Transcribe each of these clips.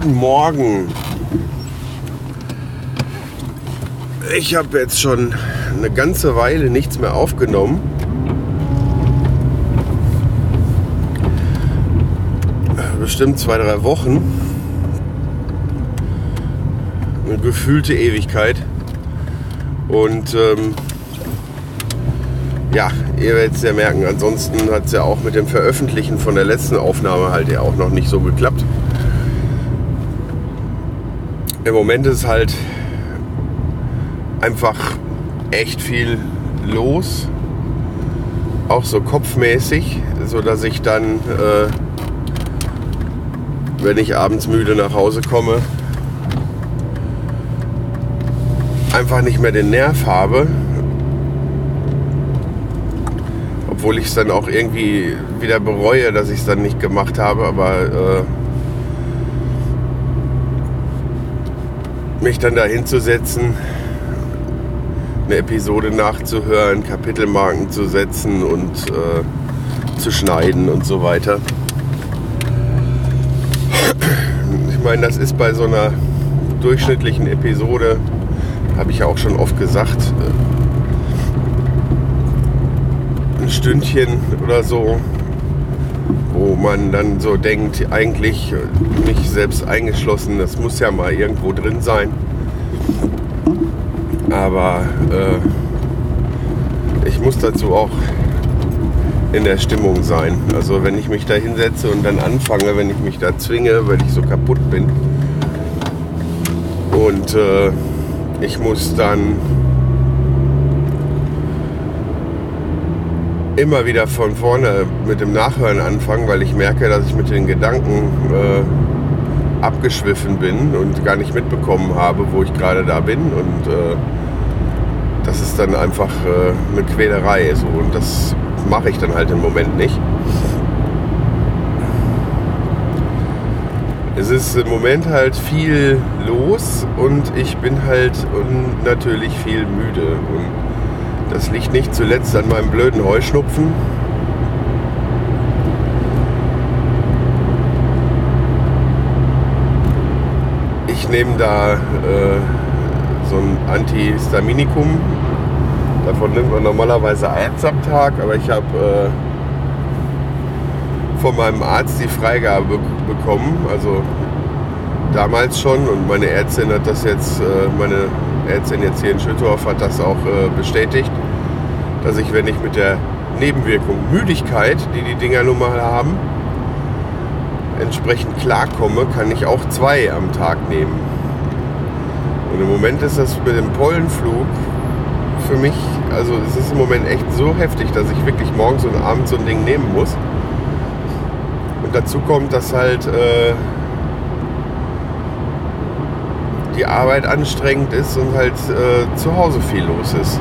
Guten Morgen. Ich habe jetzt schon eine ganze Weile nichts mehr aufgenommen. Bestimmt zwei, drei Wochen. Eine gefühlte Ewigkeit. Und ähm, ja, ihr werdet es ja merken. Ansonsten hat es ja auch mit dem Veröffentlichen von der letzten Aufnahme halt ja auch noch nicht so geklappt. Im Moment ist halt einfach echt viel los, auch so kopfmäßig, so dass ich dann, äh, wenn ich abends müde nach Hause komme, einfach nicht mehr den Nerv habe, obwohl ich es dann auch irgendwie wieder bereue, dass ich es dann nicht gemacht habe, aber äh, mich dann da hinzusetzen, eine Episode nachzuhören, Kapitelmarken zu setzen und äh, zu schneiden und so weiter. Ich meine, das ist bei so einer durchschnittlichen Episode, habe ich ja auch schon oft gesagt, äh, ein Stündchen oder so, wo man dann so denkt, eigentlich mich selbst eingeschlossen, das muss ja mal irgendwo drin sein. Aber äh, ich muss dazu auch in der Stimmung sein. Also wenn ich mich da hinsetze und dann anfange, wenn ich mich da zwinge, weil ich so kaputt bin. Und äh, ich muss dann immer wieder von vorne mit dem Nachhören anfangen, weil ich merke, dass ich mit den Gedanken äh, abgeschwiffen bin und gar nicht mitbekommen habe, wo ich gerade da bin. Und äh, das ist dann einfach äh, eine Quälerei. So. Und das mache ich dann halt im Moment nicht. Es ist im Moment halt viel los und ich bin halt natürlich viel müde. Und das liegt nicht zuletzt an meinem blöden Heuschnupfen. Ich nehme da äh, so ein Antihistaminikum. Davon nimmt man normalerweise eins am Tag, aber ich habe äh, von meinem Arzt die Freigabe bekommen. Also damals schon und meine Ärztin hat das jetzt, äh, meine Ärztin jetzt hier in Schüttorf hat das auch äh, bestätigt, dass ich, wenn ich mit der Nebenwirkung Müdigkeit, die die Dinger nun mal haben, entsprechend klarkomme, kann ich auch zwei am Tag nehmen. Und im Moment ist das mit dem Pollenflug für mich, also es ist im Moment echt so heftig, dass ich wirklich morgens und abends so ein Ding nehmen muss. Und dazu kommt, dass halt äh, die Arbeit anstrengend ist und halt äh, zu Hause viel los ist.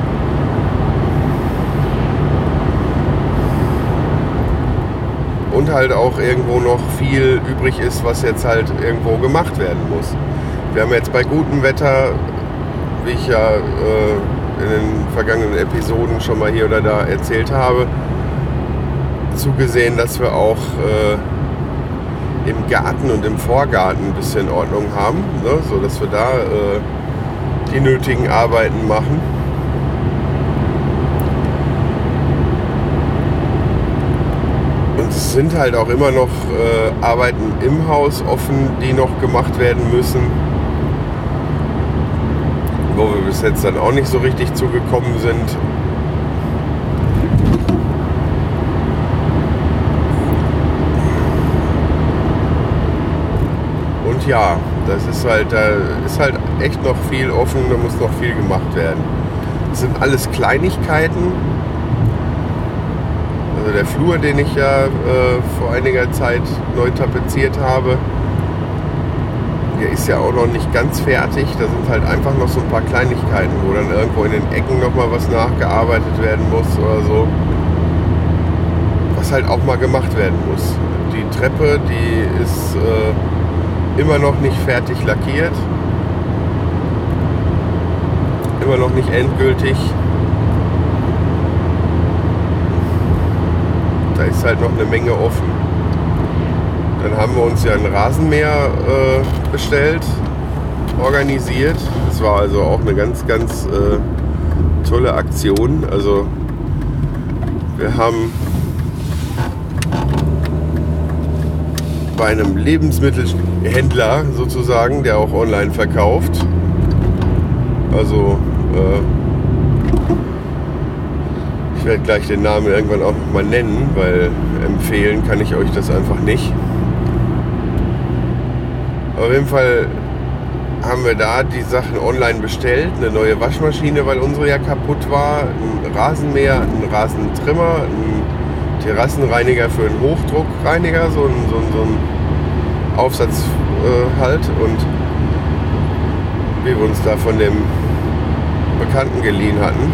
Und halt auch irgendwo noch viel übrig ist, was jetzt halt irgendwo gemacht werden muss. Wir haben jetzt bei gutem Wetter, wie ich ja äh, in den vergangenen Episoden schon mal hier oder da erzählt habe, zugesehen, dass wir auch äh, im Garten und im Vorgarten ein bisschen Ordnung haben, ne? so dass wir da äh, die nötigen Arbeiten machen. Und es sind halt auch immer noch äh, Arbeiten im Haus offen, die noch gemacht werden müssen, wo wir bis jetzt dann auch nicht so richtig zugekommen sind. Ja, das ist halt, da ist halt echt noch viel offen, da muss noch viel gemacht werden. Das sind alles Kleinigkeiten. Also der Flur, den ich ja äh, vor einiger Zeit neu tapeziert habe, der ist ja auch noch nicht ganz fertig. Da sind halt einfach noch so ein paar Kleinigkeiten, wo dann irgendwo in den Ecken nochmal was nachgearbeitet werden muss oder so. Was halt auch mal gemacht werden muss. Die Treppe, die ist äh, immer noch nicht fertig lackiert. Immer noch nicht endgültig. Da ist halt noch eine Menge offen. Dann haben wir uns ja ein Rasenmäher äh, bestellt, organisiert. Das war also auch eine ganz, ganz äh, tolle Aktion. Also wir haben bei einem Lebensmittelhändler sozusagen, der auch online verkauft. Also äh, ich werde gleich den Namen irgendwann auch noch mal nennen, weil empfehlen kann ich euch das einfach nicht. Auf jeden Fall haben wir da die Sachen online bestellt. Eine neue Waschmaschine, weil unsere ja kaputt war. Ein Rasenmäher, ein Rasentrimmer, ein Terrassenreiniger für einen Hochdruckreiniger, so ein, so ein, so ein Aufsatz äh, halt. Und wie wir uns da von dem Bekannten geliehen hatten.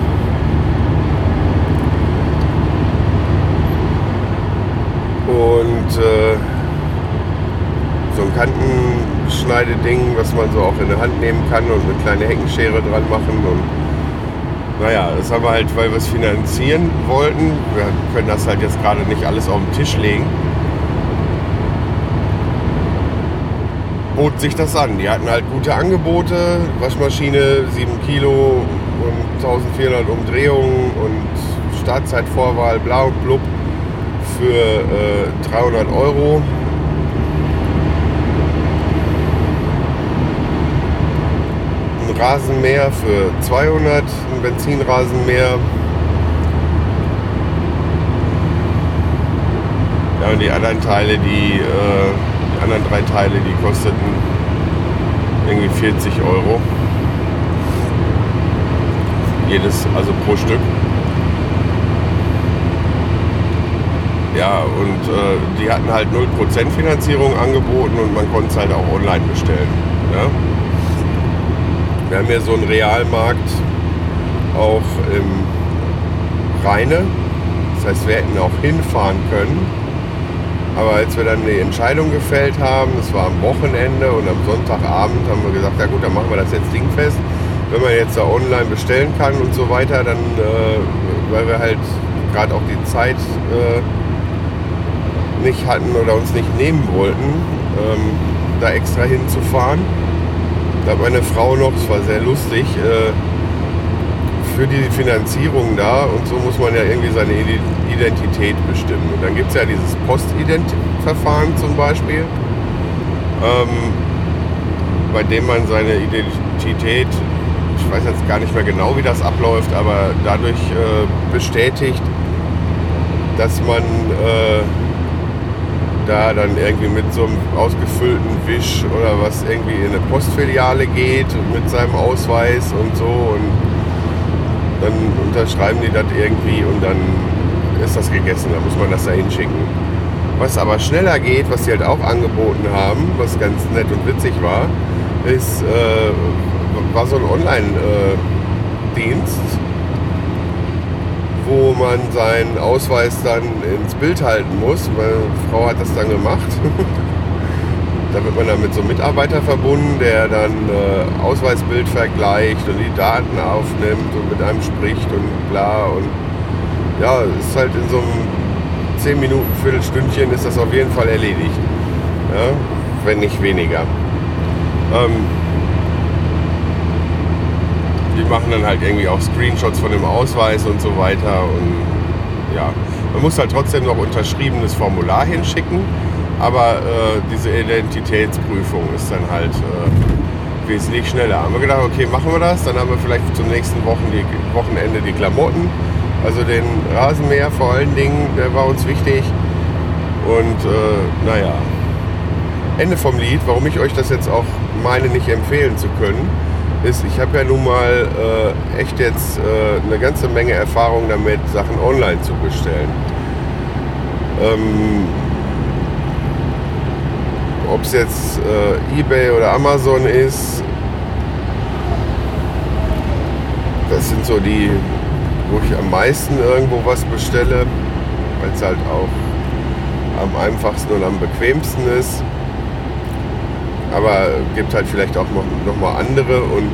Und äh, so ein Kantenschneideding, was man so auch in der Hand nehmen kann und eine kleine Heckenschere dran machen. Und naja, das haben wir halt, weil wir es finanzieren wollten. Wir können das halt jetzt gerade nicht alles auf den Tisch legen. Bot sich das an. Die hatten halt gute Angebote. Waschmaschine 7 Kilo und 1400 Umdrehungen und Startzeitvorwahl blau und blub für äh, 300 Euro. Rasenmäher für 200, ein Benzinrasenmäher. Ja, und die anderen Teile, die, äh, die anderen drei Teile, die kosteten irgendwie 40 Euro. Jedes, also pro Stück. Ja, und äh, die hatten halt 0% Finanzierung angeboten und man konnte es halt auch online bestellen. Ja? Wir haben hier so einen Realmarkt auch im Rheine. Das heißt, wir hätten auch hinfahren können. Aber als wir dann die Entscheidung gefällt haben, das war am Wochenende und am Sonntagabend, haben wir gesagt, ja gut, dann machen wir das jetzt dingfest. Wenn man jetzt da online bestellen kann und so weiter, dann, äh, weil wir halt gerade auch die Zeit äh, nicht hatten oder uns nicht nehmen wollten, ähm, da extra hinzufahren. Da hat meine Frau noch, es war sehr lustig, äh, für die Finanzierung da und so muss man ja irgendwie seine Identität bestimmen. Und dann gibt es ja dieses Postident-Verfahren zum Beispiel, ähm, bei dem man seine Identität, ich weiß jetzt gar nicht mehr genau, wie das abläuft, aber dadurch äh, bestätigt, dass man äh, da dann irgendwie mit so einem ausgefüllten Wisch oder was irgendwie in eine Postfiliale geht mit seinem Ausweis und so und dann unterschreiben die das irgendwie und dann ist das gegessen, dann muss man das da hinschicken. Was aber schneller geht, was sie halt auch angeboten haben, was ganz nett und witzig war, ist, äh, war so ein Online-Dienst, wo man seinen Ausweis dann ins Bild halten muss. Meine Frau hat das dann gemacht. da wird man dann mit so einem Mitarbeiter verbunden, der dann äh, Ausweisbild vergleicht und die Daten aufnimmt und mit einem spricht und bla. Und ja, ist halt in so einem 10 Minuten, Viertelstündchen ist das auf jeden Fall erledigt. Ja, wenn nicht weniger. Ähm, die machen dann halt irgendwie auch Screenshots von dem Ausweis und so weiter. Und ja, man muss halt trotzdem noch unterschriebenes Formular hinschicken, aber äh, diese Identitätsprüfung ist dann halt äh, wesentlich schneller. Haben wir gedacht, okay, machen wir das, dann haben wir vielleicht zum nächsten Wochen die, Wochenende die Klamotten. Also den Rasenmäher vor allen Dingen, der war uns wichtig. Und äh, naja, Ende vom Lied, warum ich euch das jetzt auch meine, nicht empfehlen zu können ist, ich habe ja nun mal äh, echt jetzt äh, eine ganze Menge Erfahrung damit, Sachen online zu bestellen. Ähm, Ob es jetzt äh, eBay oder Amazon ist, das sind so die, wo ich am meisten irgendwo was bestelle, weil es halt auch am einfachsten und am bequemsten ist. Aber gibt halt vielleicht auch noch, noch mal andere und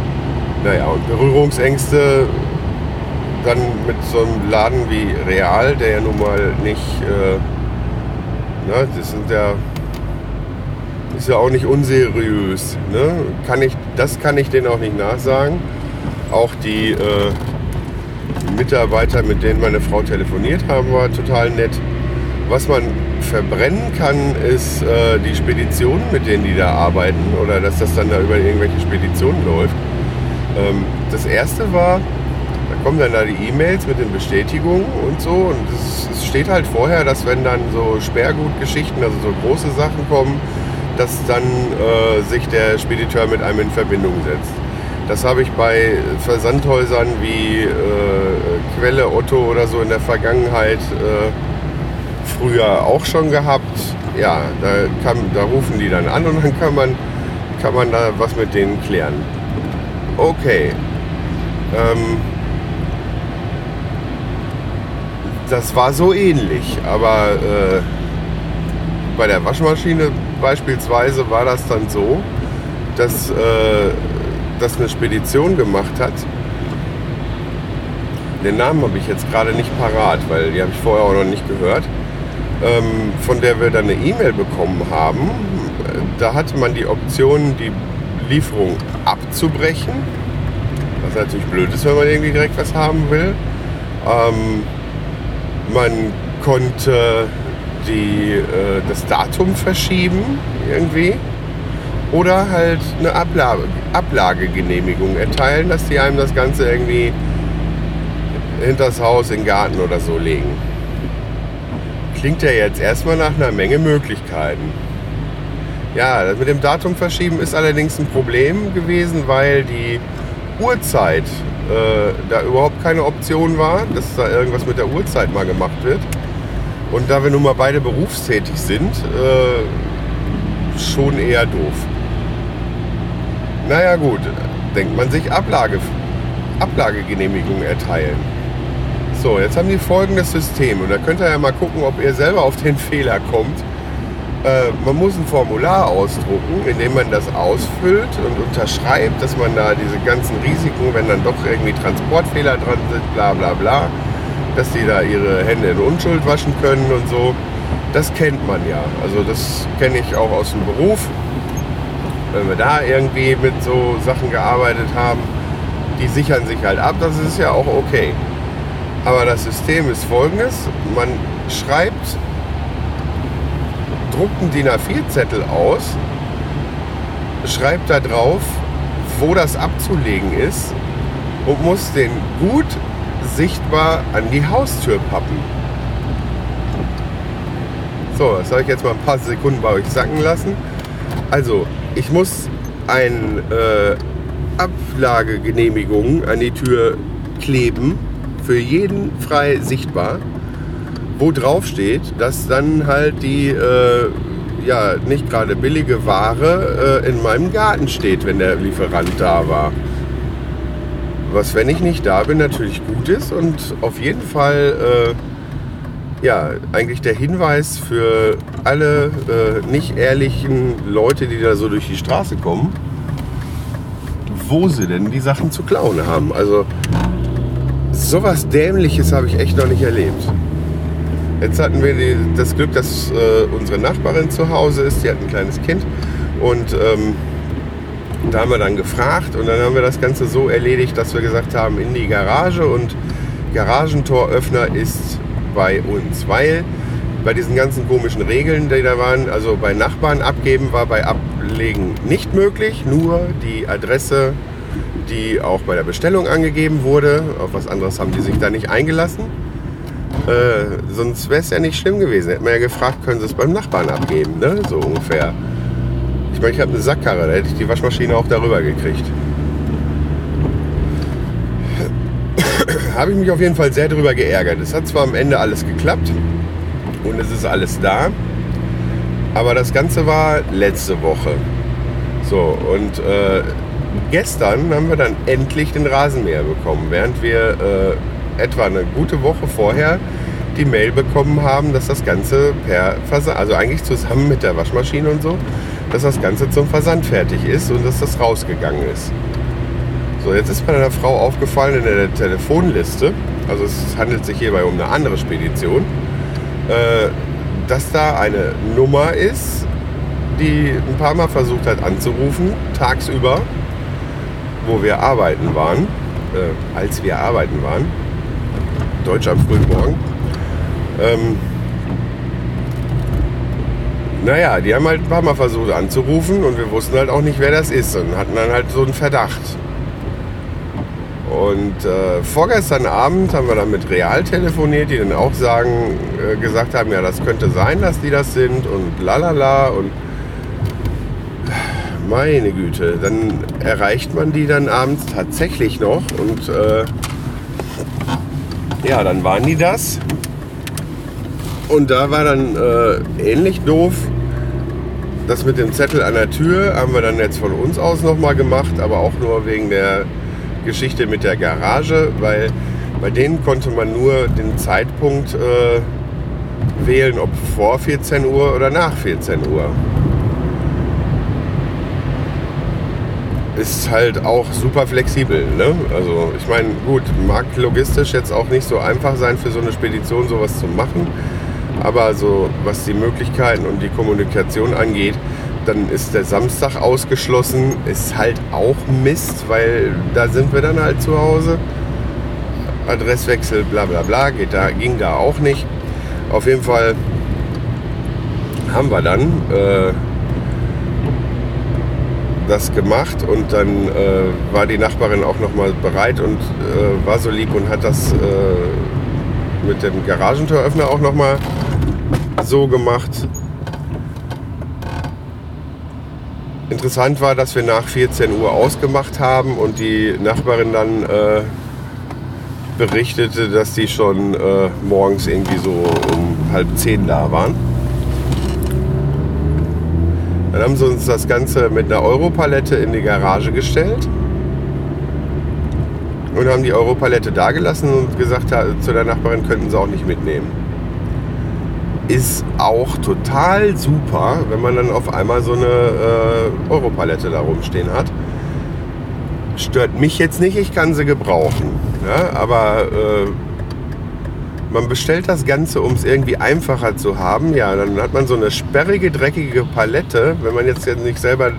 naja, und Berührungsängste dann mit so einem Laden wie Real, der ja nun mal nicht, äh, ne, das sind ja, ist ja auch nicht unseriös. Ne? Kann ich, das kann ich denen auch nicht nachsagen. Auch die äh, Mitarbeiter, mit denen meine Frau telefoniert haben, war total nett. Was man verbrennen kann, ist äh, die Speditionen, mit denen die da arbeiten oder dass das dann da über irgendwelche Speditionen läuft. Ähm, das erste war, da kommen dann da die E-Mails mit den Bestätigungen und so und es, es steht halt vorher, dass wenn dann so Sperrgutgeschichten, also so große Sachen kommen, dass dann äh, sich der Spediteur mit einem in Verbindung setzt. Das habe ich bei Versandhäusern wie äh, Quelle Otto oder so in der Vergangenheit äh, früher auch schon gehabt. Ja, da, kann, da rufen die dann an und dann kann man, kann man da was mit denen klären. Okay. Ähm, das war so ähnlich, aber äh, bei der Waschmaschine beispielsweise war das dann so, dass äh, das eine Spedition gemacht hat. Den Namen habe ich jetzt gerade nicht parat, weil die habe ich vorher auch noch nicht gehört. Ähm, von der wir dann eine E-Mail bekommen haben. Da hatte man die Option, die Lieferung abzubrechen. Was natürlich blöd ist, wenn man irgendwie direkt was haben will. Ähm, man konnte die, äh, das Datum verschieben irgendwie oder halt eine Ablage, Ablagegenehmigung erteilen, dass die einem das Ganze irgendwie hinters Haus, in den Garten oder so legen. Klingt ja jetzt erstmal nach einer Menge Möglichkeiten. Ja, das mit dem Datum verschieben ist allerdings ein Problem gewesen, weil die Uhrzeit äh, da überhaupt keine Option war, dass da irgendwas mit der Uhrzeit mal gemacht wird. Und da wir nun mal beide berufstätig sind, äh, schon eher doof. Naja gut, denkt man sich Ablage, Ablagegenehmigung erteilen. So, jetzt haben die folgendes System und da könnt ihr ja mal gucken, ob ihr selber auf den Fehler kommt. Äh, man muss ein Formular ausdrucken, in dem man das ausfüllt und unterschreibt, dass man da diese ganzen Risiken, wenn dann doch irgendwie Transportfehler dran sind, bla bla bla, dass die da ihre Hände in Unschuld waschen können und so. Das kennt man ja. Also das kenne ich auch aus dem Beruf. Wenn wir da irgendwie mit so Sachen gearbeitet haben, die sichern sich halt ab, das ist ja auch okay. Aber das System ist folgendes. Man schreibt, druckt einen DIN A4-Zettel aus, schreibt da drauf, wo das abzulegen ist und muss den gut sichtbar an die Haustür pappen. So, das habe ich jetzt mal ein paar Sekunden bei euch sacken lassen. Also, ich muss eine äh, Ablagegenehmigung an die Tür kleben, für jeden frei sichtbar, wo drauf steht, dass dann halt die äh, ja nicht gerade billige Ware äh, in meinem Garten steht, wenn der Lieferant da war. Was, wenn ich nicht da bin, natürlich gut ist und auf jeden Fall äh, ja eigentlich der Hinweis für alle äh, nicht ehrlichen Leute, die da so durch die Straße kommen, wo sie denn die Sachen zu klauen haben. Also sowas Dämliches habe ich echt noch nicht erlebt. Jetzt hatten wir die, das Glück, dass äh, unsere Nachbarin zu Hause ist. Die hat ein kleines Kind und ähm, da haben wir dann gefragt und dann haben wir das Ganze so erledigt, dass wir gesagt haben, in die Garage und Garagentoröffner ist bei uns, weil bei diesen ganzen komischen Regeln, die da waren, also bei Nachbarn abgeben war bei Ablegen nicht möglich, nur die Adresse, die auch bei der Bestellung angegeben wurde, auf was anderes haben die sich da nicht eingelassen. Äh, sonst wäre es ja nicht schlimm gewesen. Hätten wir ja gefragt, können sie es beim Nachbarn abgeben, ne? so ungefähr. Ich meine, ich habe eine Sackkarre, da hätte ich die Waschmaschine auch darüber gekriegt. habe ich mich auf jeden Fall sehr darüber geärgert. Es hat zwar am Ende alles geklappt und es ist alles da. Aber das Ganze war letzte Woche. So, und äh, gestern haben wir dann endlich den Rasenmäher bekommen, während wir äh, etwa eine gute Woche vorher die Mail bekommen haben, dass das Ganze per Versand, also eigentlich zusammen mit der Waschmaschine und so, dass das Ganze zum Versand fertig ist und dass das rausgegangen ist. So, jetzt ist mir einer Frau aufgefallen in der Telefonliste, also es handelt sich hierbei um eine andere Spedition, äh, dass da eine Nummer ist, die ein paar Mal versucht hat anzurufen, tagsüber, wo wir arbeiten waren, äh, als wir arbeiten waren, Deutsch am frühen Morgen. Ähm, naja, die haben halt ein paar Mal versucht anzurufen und wir wussten halt auch nicht, wer das ist und hatten dann halt so einen Verdacht. Und äh, vorgestern Abend haben wir dann mit Real telefoniert, die dann auch sagen, äh, gesagt haben, ja, das könnte sein, dass die das sind und lalala und meine Güte, dann erreicht man die dann abends tatsächlich noch und äh, ja, dann waren die das. Und da war dann äh, ähnlich doof. Das mit dem Zettel an der Tür haben wir dann jetzt von uns aus nochmal gemacht, aber auch nur wegen der Geschichte mit der Garage, weil bei denen konnte man nur den Zeitpunkt äh, wählen, ob vor 14 Uhr oder nach 14 Uhr. Ist halt auch super flexibel. Ne? Also ich meine, gut, mag logistisch jetzt auch nicht so einfach sein für so eine Spedition sowas zu machen. Aber so was die Möglichkeiten und die Kommunikation angeht, dann ist der Samstag ausgeschlossen. Ist halt auch Mist, weil da sind wir dann halt zu Hause. Adresswechsel, bla bla bla, geht da, ging da auch nicht. Auf jeden Fall haben wir dann äh, das gemacht und dann äh, war die Nachbarin auch nochmal bereit und äh, war so lieb und hat das äh, mit dem Garagentüröffner auch nochmal so gemacht. Interessant war, dass wir nach 14 Uhr ausgemacht haben und die Nachbarin dann äh, berichtete, dass die schon äh, morgens irgendwie so um halb zehn da waren. Dann haben sie uns das Ganze mit einer Europalette in die Garage gestellt und haben die Europalette da gelassen und gesagt zu der Nachbarin, könnten sie auch nicht mitnehmen. Ist auch total super, wenn man dann auf einmal so eine äh, Europalette da rumstehen hat. Stört mich jetzt nicht, ich kann sie gebrauchen. Ja, aber äh, man bestellt das Ganze, um es irgendwie einfacher zu haben. Ja, dann hat man so eine sperrige, dreckige Palette, wenn man jetzt nicht selber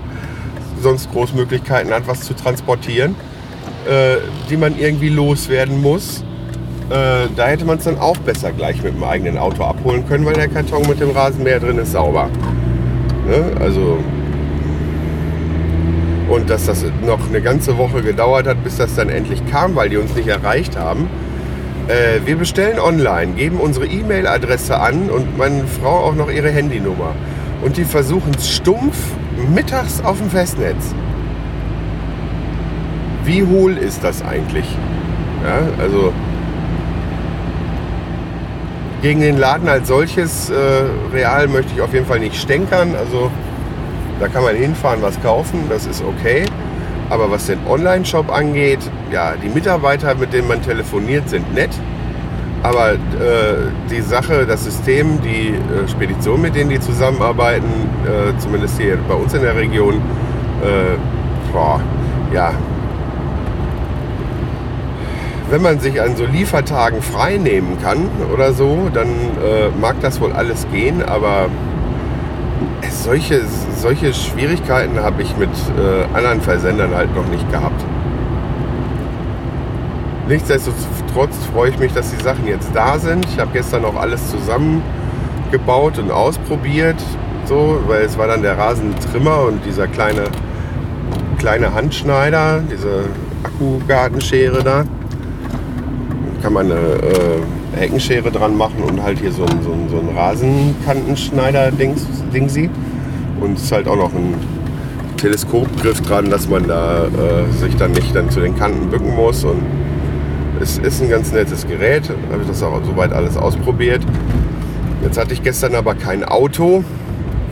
sonst Großmöglichkeiten hat, was zu transportieren, äh, die man irgendwie loswerden muss. Äh, da hätte man es dann auch besser gleich mit dem eigenen Auto abholen können, weil der Karton mit dem Rasenmäher drin ist sauber. Ne? Also und dass das noch eine ganze Woche gedauert hat, bis das dann endlich kam, weil die uns nicht erreicht haben. Äh, wir bestellen online, geben unsere E-Mail-Adresse an und meine Frau auch noch ihre Handynummer. Und die versuchen es stumpf mittags auf dem Festnetz. Wie hohl ist das eigentlich? Ja, also gegen den Laden als solches äh, real möchte ich auf jeden Fall nicht stänkern. Also da kann man hinfahren, was kaufen, das ist okay. Aber was den Online-Shop angeht, ja, die Mitarbeiter, mit denen man telefoniert, sind nett. Aber äh, die Sache, das System, die äh, Spedition, mit denen die zusammenarbeiten, äh, zumindest hier bei uns in der Region, äh, boah, ja. Wenn man sich an so Liefertagen frei nehmen kann oder so, dann äh, mag das wohl alles gehen, aber solche, solche Schwierigkeiten habe ich mit äh, anderen Versendern halt noch nicht gehabt. Nichtsdestotrotz freue ich mich, dass die Sachen jetzt da sind. Ich habe gestern auch alles zusammengebaut und ausprobiert, so, weil es war dann der Rasentrimmer und dieser kleine, kleine Handschneider, diese Akkugartenschere da. Kann man eine äh, Heckenschere dran machen und halt hier so ein, so ein, so ein Rasenkantenschneider-Dingsi. Und es ist halt auch noch ein Teleskopgriff dran, dass man da äh, sich dann nicht dann zu den Kanten bücken muss. Und es ist ein ganz nettes Gerät. Habe ich das auch soweit alles ausprobiert. Jetzt hatte ich gestern aber kein Auto,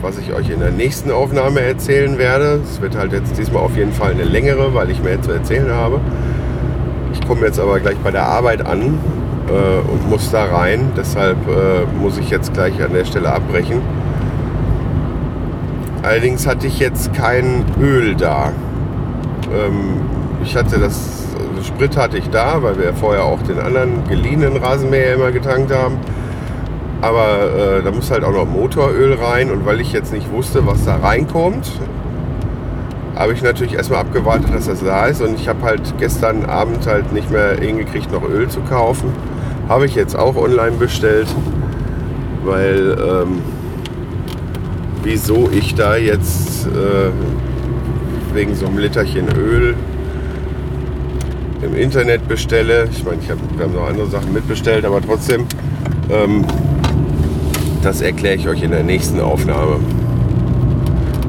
was ich euch in der nächsten Aufnahme erzählen werde. Es wird halt jetzt diesmal auf jeden Fall eine längere, weil ich mehr zu erzählen habe. Ich komme jetzt aber gleich bei der Arbeit an äh, und muss da rein. Deshalb äh, muss ich jetzt gleich an der Stelle abbrechen. Allerdings hatte ich jetzt kein Öl da. Ähm, ich hatte das, also Sprit hatte ich da, weil wir vorher auch den anderen geliehenen Rasenmäher immer getankt haben. Aber äh, da muss halt auch noch Motoröl rein und weil ich jetzt nicht wusste, was da reinkommt, habe ich natürlich erstmal abgewartet, dass das da ist und ich habe halt gestern Abend halt nicht mehr hingekriegt, noch Öl zu kaufen. Habe ich jetzt auch online bestellt, weil ähm, wieso ich da jetzt äh, wegen so einem Literchen Öl im Internet bestelle. Ich meine, ich hab, wir haben noch andere Sachen mitbestellt, aber trotzdem, ähm, das erkläre ich euch in der nächsten Aufnahme.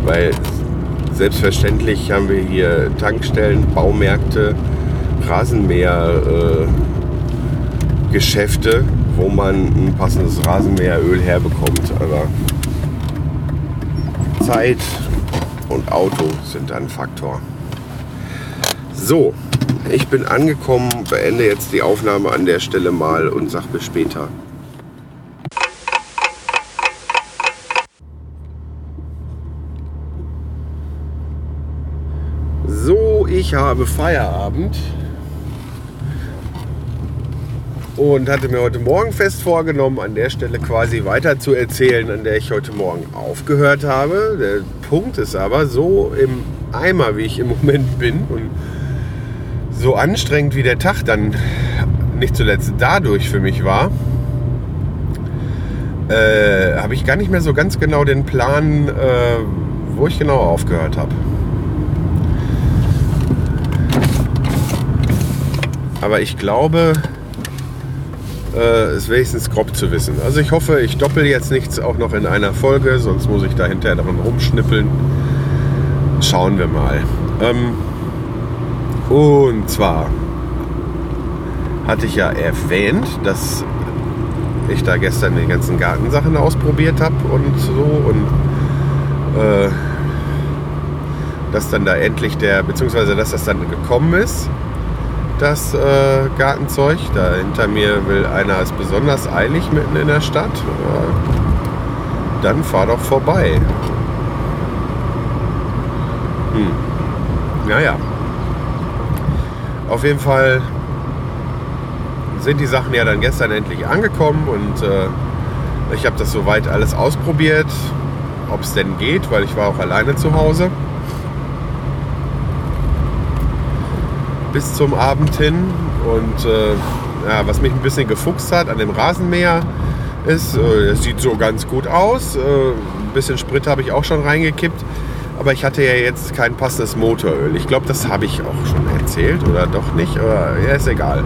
Weil selbstverständlich haben wir hier Tankstellen, Baumärkte, Rasenmäher, äh, Geschäfte, wo man ein passendes Rasenmäheröl herbekommt. Aber Zeit und Auto sind ein Faktor. So, ich bin angekommen, beende jetzt die Aufnahme an der Stelle mal und sag bis später. So, ich habe Feierabend und hatte mir heute Morgen fest vorgenommen, an der Stelle quasi weiter zu erzählen, an der ich heute Morgen aufgehört habe. Der Punkt ist aber so im Eimer, wie ich im Moment bin und so anstrengend wie der Tag dann nicht zuletzt dadurch für mich war, äh, habe ich gar nicht mehr so ganz genau den Plan, äh, wo ich genau aufgehört habe. Aber ich glaube, äh, ist wenigstens grob zu wissen. Also ich hoffe, ich doppel jetzt nichts auch noch in einer Folge, sonst muss ich da hinterher dran rumschnippeln. Schauen wir mal. Ähm, und zwar hatte ich ja erwähnt, dass ich da gestern die ganzen Gartensachen ausprobiert habe und so und äh, dass dann da endlich der, beziehungsweise dass das dann gekommen ist das äh, Gartenzeug. Da hinter mir will einer es besonders eilig mitten in der Stadt. Äh, dann fahr doch vorbei. Hm. Naja. Auf jeden Fall sind die Sachen ja dann gestern endlich angekommen und äh, ich habe das soweit alles ausprobiert, ob es denn geht, weil ich war auch alleine zu Hause. Bis zum Abend hin. Und äh, ja, was mich ein bisschen gefuchst hat an dem Rasenmäher ist, äh, es sieht so ganz gut aus. Äh, ein bisschen Sprit habe ich auch schon reingekippt. Aber ich hatte ja jetzt kein passendes Motoröl. Ich glaube, das habe ich auch schon erzählt oder doch nicht. Aber ja, ist egal.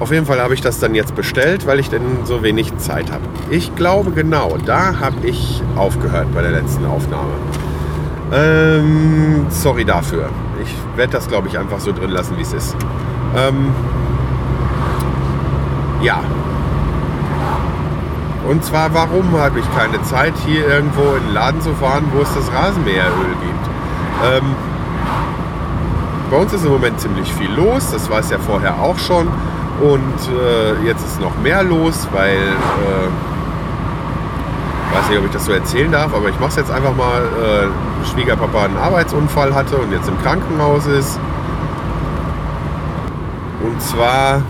Auf jeden Fall habe ich das dann jetzt bestellt, weil ich denn so wenig Zeit habe. Ich glaube genau, da habe ich aufgehört bei der letzten Aufnahme. Ähm, sorry dafür. Werde das, glaube ich, einfach so drin lassen, wie es ist. Ähm, ja. Und zwar, warum habe ich keine Zeit, hier irgendwo in den Laden zu fahren, wo es das Rasenmäheröl gibt? Ähm, bei uns ist im Moment ziemlich viel los, das war es ja vorher auch schon. Und äh, jetzt ist noch mehr los, weil äh, weiß nicht, ob ich das so erzählen darf, aber ich mache es jetzt einfach mal. Äh, Schwiegerpapa einen Arbeitsunfall hatte und jetzt im Krankenhaus ist. Und zwar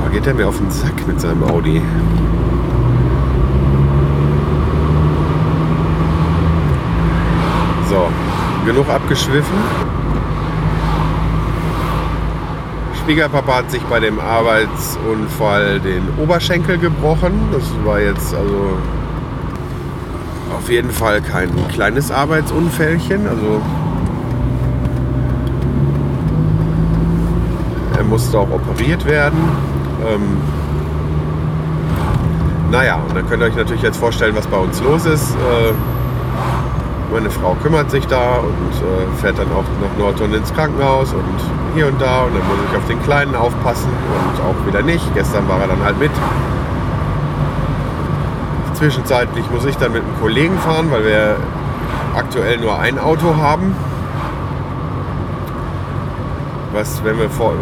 boah, geht er mir auf den Sack mit seinem Audi. So, genug abgeschwiffen. Schwiegerpapa hat sich bei dem Arbeitsunfall den Oberschenkel gebrochen. Das war jetzt also auf jeden Fall kein kleines Arbeitsunfällchen. Also er musste auch operiert werden. Ähm, naja, und dann könnt ihr euch natürlich jetzt vorstellen, was bei uns los ist. Äh, Meine Frau kümmert sich da und äh, fährt dann auch nach Nordhorn ins Krankenhaus und hier und da. Und dann muss ich auf den Kleinen aufpassen und auch wieder nicht. Gestern war er dann halt mit. Zwischenzeitlich muss ich dann mit einem Kollegen fahren, weil wir aktuell nur ein Auto haben. Was, wenn wir vor,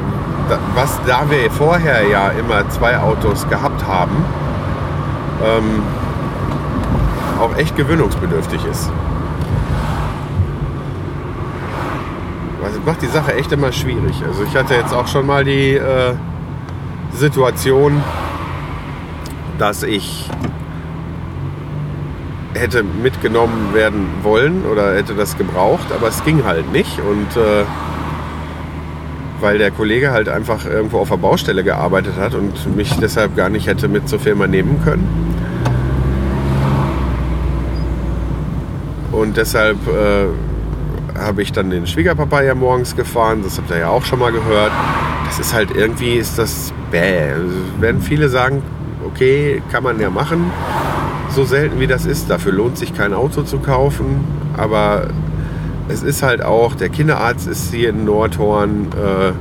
was da wir vorher ja immer zwei Autos gehabt haben, ähm, auch echt gewöhnungsbedürftig ist. Macht die Sache echt immer schwierig. Also ich hatte jetzt auch schon mal die äh, Situation, dass ich hätte mitgenommen werden wollen oder hätte das gebraucht, aber es ging halt nicht. Und äh, weil der Kollege halt einfach irgendwo auf der Baustelle gearbeitet hat und mich deshalb gar nicht hätte mit zur Firma nehmen können. Und deshalb äh, habe ich dann den Schwiegerpapa ja morgens gefahren. Das habt ihr ja auch schon mal gehört. Das ist halt irgendwie, ist das bäh. Also werden viele sagen, okay, kann man ja machen. So selten wie das ist. Dafür lohnt sich kein Auto zu kaufen. Aber es ist halt auch, der Kinderarzt ist hier in Nordhorn. Äh,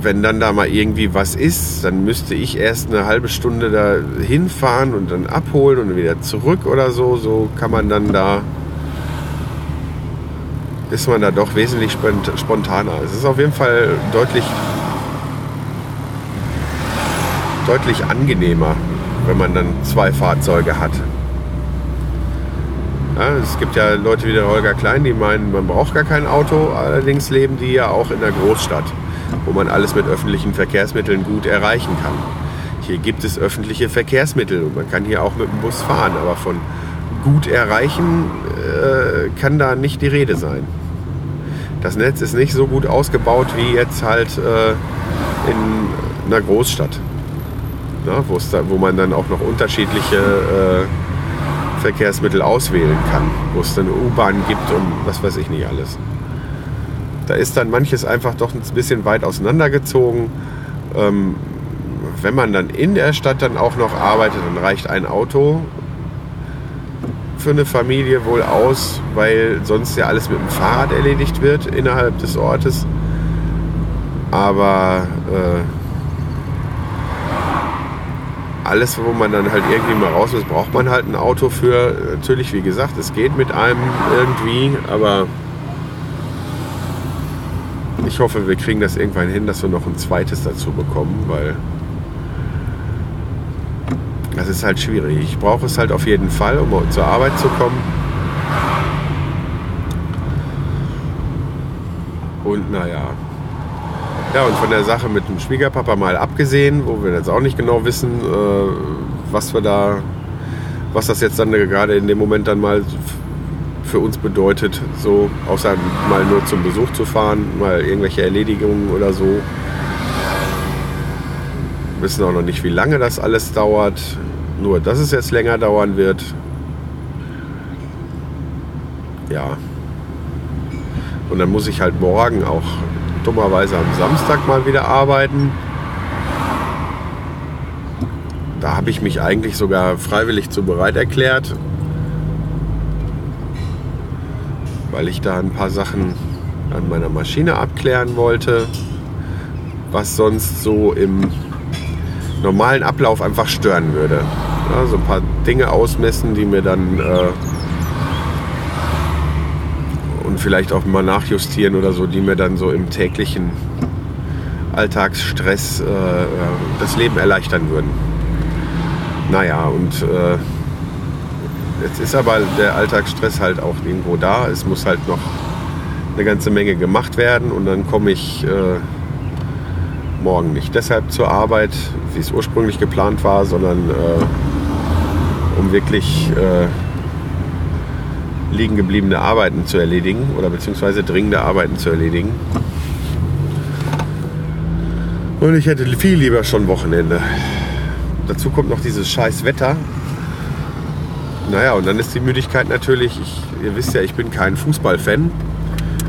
wenn dann da mal irgendwie was ist, dann müsste ich erst eine halbe Stunde da hinfahren und dann abholen und wieder zurück oder so. So kann man dann da, ist man da doch wesentlich spontaner. Es ist auf jeden Fall deutlich, deutlich angenehmer, wenn man dann zwei Fahrzeuge hat. Ja, es gibt ja Leute wie der Holger Klein, die meinen, man braucht gar kein Auto. Allerdings leben die ja auch in der Großstadt wo man alles mit öffentlichen Verkehrsmitteln gut erreichen kann. Hier gibt es öffentliche Verkehrsmittel und man kann hier auch mit dem Bus fahren, aber von gut erreichen äh, kann da nicht die Rede sein. Das Netz ist nicht so gut ausgebaut wie jetzt halt äh, in einer Großstadt, ne, da, wo man dann auch noch unterschiedliche äh, Verkehrsmittel auswählen kann, wo es dann U-Bahn gibt und was weiß ich nicht alles. Da ist dann manches einfach doch ein bisschen weit auseinandergezogen. Ähm, wenn man dann in der Stadt dann auch noch arbeitet, dann reicht ein Auto für eine Familie wohl aus, weil sonst ja alles mit dem Fahrrad erledigt wird innerhalb des Ortes. Aber äh, alles, wo man dann halt irgendwie mal raus muss, braucht man halt ein Auto für. Natürlich, wie gesagt, es geht mit einem irgendwie, aber ich hoffe, wir kriegen das irgendwann hin, dass wir noch ein zweites dazu bekommen, weil das ist halt schwierig. Ich brauche es halt auf jeden Fall, um zur Arbeit zu kommen. Und naja. Ja, und von der Sache mit dem Schwiegerpapa mal abgesehen, wo wir jetzt auch nicht genau wissen, äh, was wir da, was das jetzt dann gerade in dem Moment dann mal für uns bedeutet, so außer mal nur zum Besuch zu fahren, mal irgendwelche Erledigungen oder so. Wir wissen auch noch nicht, wie lange das alles dauert. Nur, dass es jetzt länger dauern wird. Ja. Und dann muss ich halt morgen auch dummerweise am Samstag mal wieder arbeiten. Da habe ich mich eigentlich sogar freiwillig zu bereit erklärt. weil ich da ein paar Sachen an meiner Maschine abklären wollte, was sonst so im normalen Ablauf einfach stören würde. Ja, so ein paar Dinge ausmessen, die mir dann äh, und vielleicht auch mal nachjustieren oder so, die mir dann so im täglichen Alltagsstress äh, das Leben erleichtern würden. Naja, und äh, Jetzt ist aber der Alltagsstress halt auch irgendwo da. Es muss halt noch eine ganze Menge gemacht werden und dann komme ich äh, morgen nicht deshalb zur Arbeit, wie es ursprünglich geplant war, sondern äh, um wirklich äh, liegen gebliebene Arbeiten zu erledigen oder beziehungsweise dringende Arbeiten zu erledigen. Und ich hätte viel lieber schon Wochenende. Dazu kommt noch dieses scheiß Wetter. Naja, und dann ist die Müdigkeit natürlich, ich, ihr wisst ja, ich bin kein Fußballfan,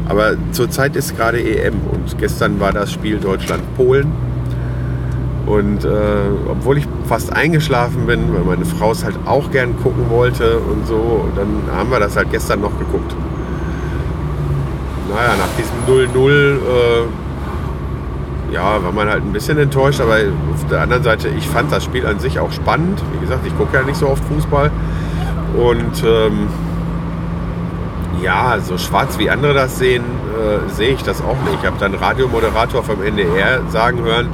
aber zurzeit ist gerade EM und gestern war das Spiel Deutschland-Polen. Und äh, obwohl ich fast eingeschlafen bin, weil meine Frau es halt auch gern gucken wollte und so, dann haben wir das halt gestern noch geguckt. Naja, nach diesem 0-0 äh, ja, war man halt ein bisschen enttäuscht, aber auf der anderen Seite, ich fand das Spiel an sich auch spannend. Wie gesagt, ich gucke ja nicht so oft Fußball. Und ähm, ja, so schwarz wie andere das sehen, äh, sehe ich das auch nicht. Ich habe dann Radiomoderator vom NDR sagen hören,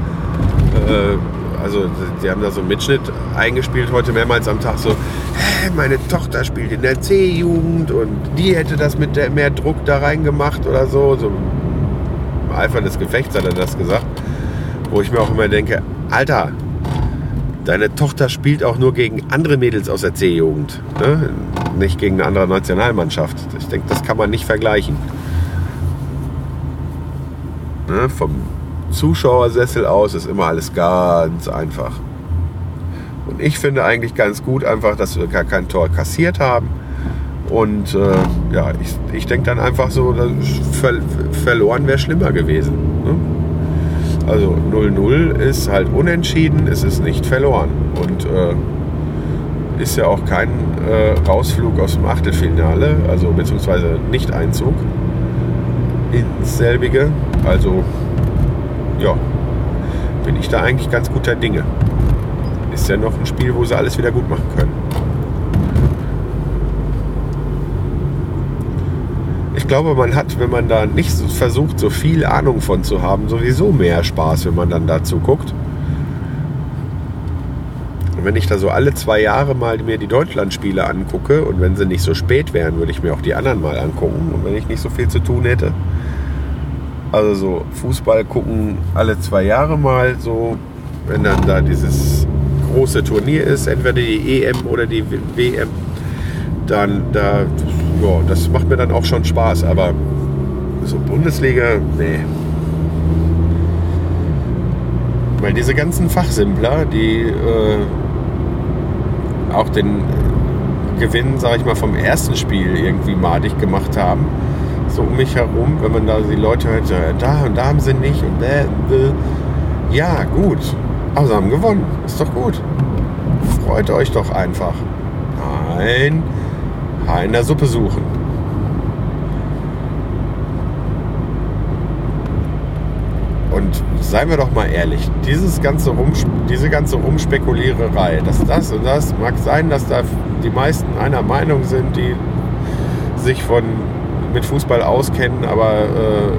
also die haben da so einen Mitschnitt eingespielt heute mehrmals am Tag so, Hä, meine Tochter spielt in der C-Jugend und die hätte das mit mehr Druck da reingemacht oder so. So im Eifer des Gefechts hat er das gesagt. Wo ich mir auch immer denke, Alter, deine Tochter spielt auch nur gegen andere Mädels aus der C-Jugend. Ne? Nicht gegen eine andere Nationalmannschaft. Ich denke, das kann man nicht vergleichen. Ne? Vom Zuschauersessel aus ist immer alles ganz einfach. Und ich finde eigentlich ganz gut einfach, dass wir gar kein Tor kassiert haben. Und äh, ja, ich, ich denke dann einfach so, ver verloren wäre schlimmer gewesen. Ne? Also 0-0 ist halt unentschieden, es ist nicht verloren. Und äh, ist ja auch kein äh, Rausflug aus dem Achtelfinale, also beziehungsweise Nicht-Einzug ins selbige. Also ja, bin ich da eigentlich ganz guter Dinge. Ist ja noch ein Spiel, wo sie alles wieder gut machen können. Ich glaube, man hat, wenn man da nicht versucht, so viel Ahnung von zu haben, sowieso mehr Spaß, wenn man dann dazu guckt. Und wenn ich da so alle zwei Jahre mal mir die Deutschlandspiele angucke und wenn sie nicht so spät wären, würde ich mir auch die anderen mal angucken. Und wenn ich nicht so viel zu tun hätte, also so Fußball gucken alle zwei Jahre mal so, wenn dann da dieses große Turnier ist, entweder die EM oder die WM, dann da, ja, das macht mir dann auch schon Spaß. Aber so Bundesliga, nee. Weil diese ganzen Fachsimpler, die äh, auch den Gewinn, sag ich mal, vom ersten Spiel irgendwie madig gemacht haben, so um mich herum, wenn man da die Leute hört, da und da haben sie nicht und da, ja, gut. Aber sie haben gewonnen. Ist doch gut. Freut euch doch einfach. Nein, in der Suppe suchen. Und seien wir doch mal ehrlich, dieses ganze Rum, diese ganze Rumspekuliererei, dass das und das mag sein, dass da die meisten einer Meinung sind, die sich von mit Fußball auskennen, aber äh,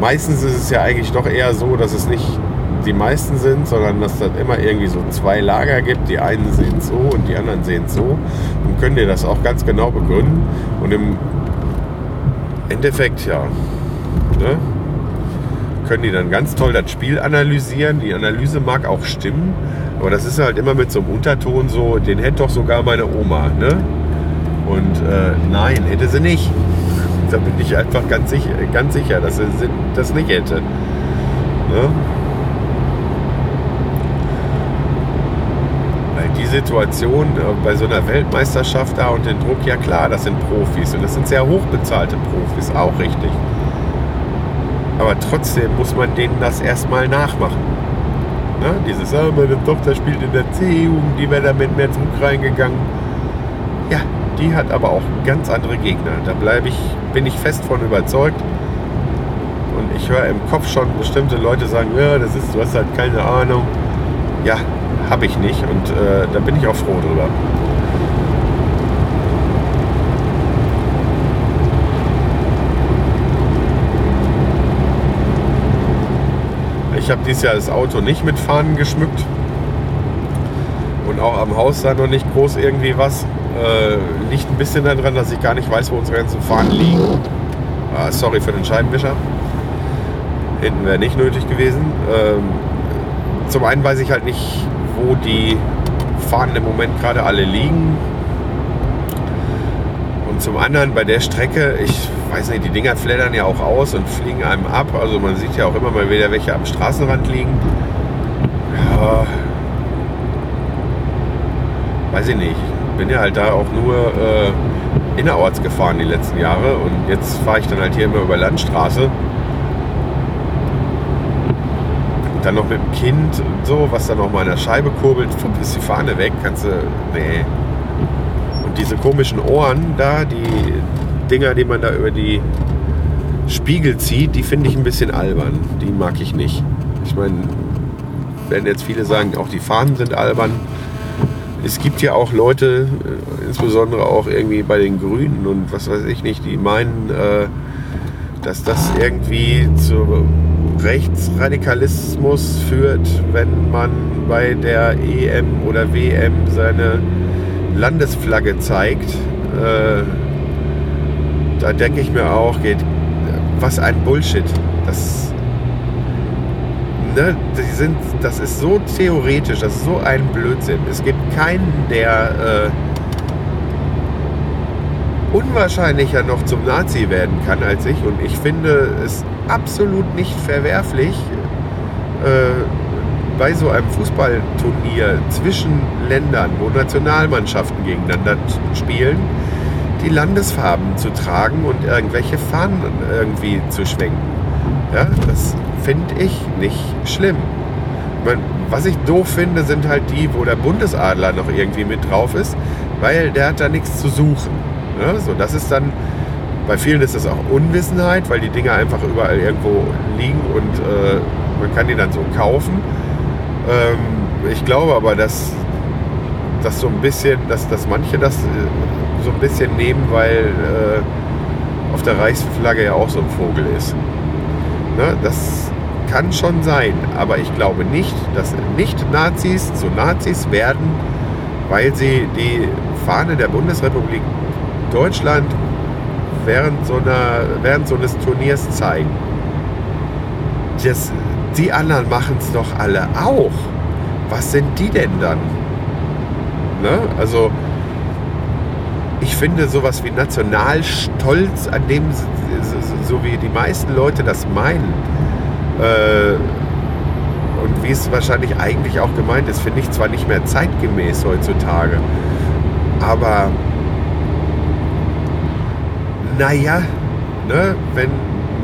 meistens ist es ja eigentlich doch eher so, dass es nicht die meisten sind, sondern dass es dann immer irgendwie so zwei Lager gibt. Die einen sehen es so und die anderen sehen es so und können dir das auch ganz genau begründen. Und im Endeffekt, ja, ne, können die dann ganz toll das Spiel analysieren. Die Analyse mag auch stimmen, aber das ist halt immer mit so einem Unterton so, den hätte doch sogar meine Oma, ne? Und äh, nein, hätte sie nicht. Da bin ich einfach ganz sicher, ganz sicher dass sie das nicht hätte. Ne? Die Situation äh, bei so einer Weltmeisterschaft da und den Druck, ja klar, das sind Profis und das sind sehr hochbezahlte Profis, auch richtig. Aber trotzdem muss man denen das erstmal nachmachen. Ne? Dieses, ah, meine Tochter spielt in der C-Jugend, die wäre da mit mehr Druck reingegangen. Die hat aber auch ganz andere Gegner. Da bleibe ich, bin ich fest von überzeugt. Und ich höre im Kopf schon bestimmte Leute sagen, ja, das ist, du hast halt keine Ahnung. Ja, habe ich nicht und äh, da bin ich auch froh drüber. Ich habe dieses Jahr das Auto nicht mit Fahnen geschmückt und auch am Haus da noch nicht groß irgendwie was. Äh, liegt ein bisschen daran, dass ich gar nicht weiß, wo unsere ganzen Fahnen liegen. Ah, sorry für den Scheibenwischer. Hinten wäre nicht nötig gewesen. Ähm, zum einen weiß ich halt nicht, wo die Fahnen im Moment gerade alle liegen. Und zum anderen bei der Strecke, ich weiß nicht, die Dinger flattern ja auch aus und fliegen einem ab. Also man sieht ja auch immer mal wieder welche am Straßenrand liegen. Ja, weiß ich nicht bin ja halt da auch nur äh, innerorts gefahren die letzten Jahre und jetzt fahre ich dann halt hier immer über Landstraße. dann noch mit dem Kind und so, was dann noch mal an der Scheibe kurbelt, ist die Fahne weg, kannst du, nee. Und diese komischen Ohren da, die Dinger, die man da über die Spiegel zieht, die finde ich ein bisschen albern. Die mag ich nicht. Ich meine, werden jetzt viele sagen, auch die Fahnen sind albern. Es gibt ja auch Leute, äh, insbesondere auch irgendwie bei den Grünen und was weiß ich nicht, die meinen, äh, dass das irgendwie zu Rechtsradikalismus führt, wenn man bei der EM oder WM seine Landesflagge zeigt. Äh, da denke ich mir auch, geht, was ein Bullshit. Das, ne, die sind, das ist so theoretisch, das ist so ein Blödsinn. Es gibt keinen, der äh, unwahrscheinlicher noch zum Nazi werden kann als ich. Und ich finde es absolut nicht verwerflich, äh, bei so einem Fußballturnier zwischen Ländern, wo Nationalmannschaften gegeneinander spielen, die Landesfarben zu tragen und irgendwelche Fahnen irgendwie zu schwenken. Ja, das finde ich nicht schlimm. Meine, was ich doof finde, sind halt die, wo der Bundesadler noch irgendwie mit drauf ist, weil der hat da nichts zu suchen. Ja, so, das ist dann, bei vielen ist das auch Unwissenheit, weil die Dinger einfach überall irgendwo liegen und äh, man kann die dann so kaufen. Ähm, ich glaube aber, dass, dass so ein bisschen, dass, dass manche das äh, so ein bisschen nehmen, weil äh, auf der Reichsflagge ja auch so ein Vogel ist. Ne? Das kann schon sein, aber ich glaube nicht, dass Nicht-Nazis zu Nazis werden, weil sie die Fahne der Bundesrepublik Deutschland während so, einer, während so eines Turniers zeigen. Das, die anderen machen es doch alle auch. Was sind die denn dann? Ne? Also ich finde sowas wie Nationalstolz, an dem so wie die meisten Leute das meinen, äh, und wie es wahrscheinlich eigentlich auch gemeint ist, finde ich zwar nicht mehr zeitgemäß heutzutage, aber naja, ne, wenn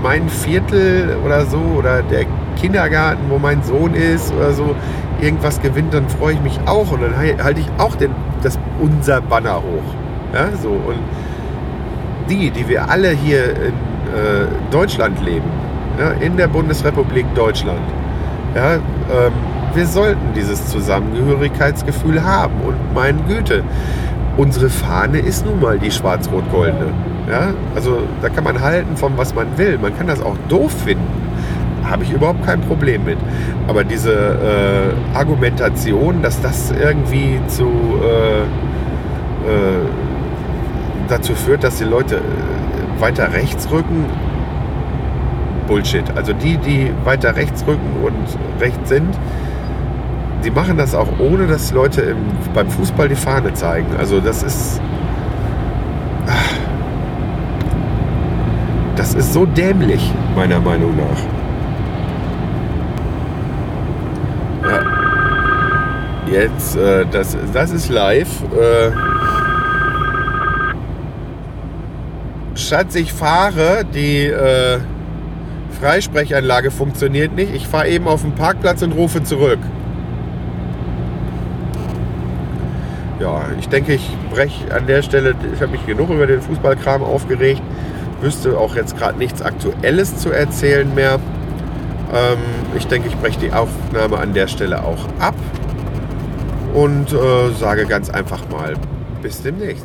mein Viertel oder so oder der Kindergarten, wo mein Sohn ist oder so, irgendwas gewinnt, dann freue ich mich auch und dann halte ich auch den, das unser Banner hoch. Ja, so. Und die, die wir alle hier in äh, Deutschland leben, ja, in der Bundesrepublik Deutschland, ja, ähm, wir sollten dieses Zusammengehörigkeitsgefühl haben. Und meine Güte, unsere Fahne ist nun mal die schwarz-rot-goldene. Ja? Also da kann man halten von was man will. Man kann das auch doof finden. Habe ich überhaupt kein Problem mit. Aber diese äh, Argumentation, dass das irgendwie zu äh, äh, dazu führt, dass die Leute äh, weiter rechts rücken, Bullshit. Also die, die weiter rechts rücken und rechts sind, die machen das auch ohne, dass Leute im, beim Fußball die Fahne zeigen. Also das ist. Das ist so dämlich, meiner Meinung nach. Ja. Jetzt, äh, das, das ist live. Äh, Schatz, ich fahre, die äh, Freisprechanlage funktioniert nicht. Ich fahre eben auf den Parkplatz und rufe zurück. Ja, ich denke, ich breche an der Stelle, ich habe mich genug über den Fußballkram aufgeregt, wüsste auch jetzt gerade nichts Aktuelles zu erzählen mehr. Ähm, ich denke, ich breche die Aufnahme an der Stelle auch ab und äh, sage ganz einfach mal bis demnächst.